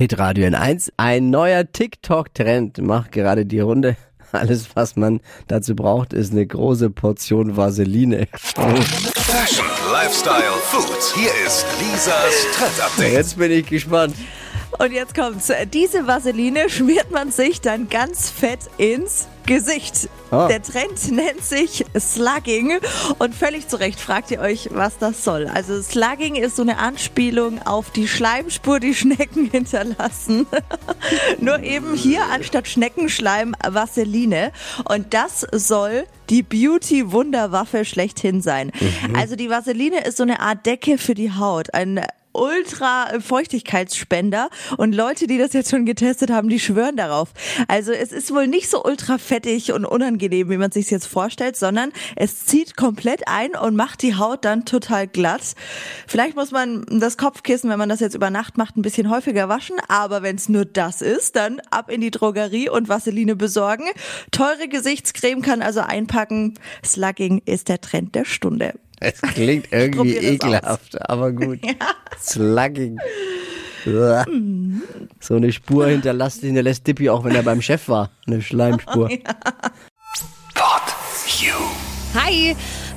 Hitradio N1. Ein neuer TikTok-Trend macht gerade die Runde. Alles, was man dazu braucht, ist eine große Portion Vaseline. Fashion, Lifestyle, Food. Hier ist Lisas Trend Update. Jetzt bin ich gespannt. Und jetzt kommt's. Diese Vaseline schmiert man sich dann ganz fett ins Gesicht. Ah. Der Trend nennt sich Slugging und völlig zu Recht fragt ihr euch, was das soll. Also Slugging ist so eine Anspielung auf die Schleimspur, die Schnecken hinterlassen. Nur eben hier anstatt Schneckenschleim Vaseline. Und das soll die Beauty-Wunderwaffe schlechthin sein. Also die Vaseline ist so eine Art Decke für die Haut. Ein ultra Feuchtigkeitsspender und Leute, die das jetzt schon getestet haben, die schwören darauf. Also es ist wohl nicht so ultra fettig und unangenehm, wie man sich jetzt vorstellt, sondern es zieht komplett ein und macht die Haut dann total glatt. Vielleicht muss man das Kopfkissen, wenn man das jetzt über Nacht macht, ein bisschen häufiger waschen, aber wenn es nur das ist, dann ab in die Drogerie und Vaseline besorgen. Teure Gesichtscreme kann also einpacken. Slugging ist der Trend der Stunde. Es klingt irgendwie ekelhaft, aber gut. Slugging. Uah. So eine Spur hinterlässt, hinterlässt Dippy auch, wenn er beim Chef war. Eine Schleimspur. Pod You. Hi!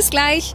Bis gleich.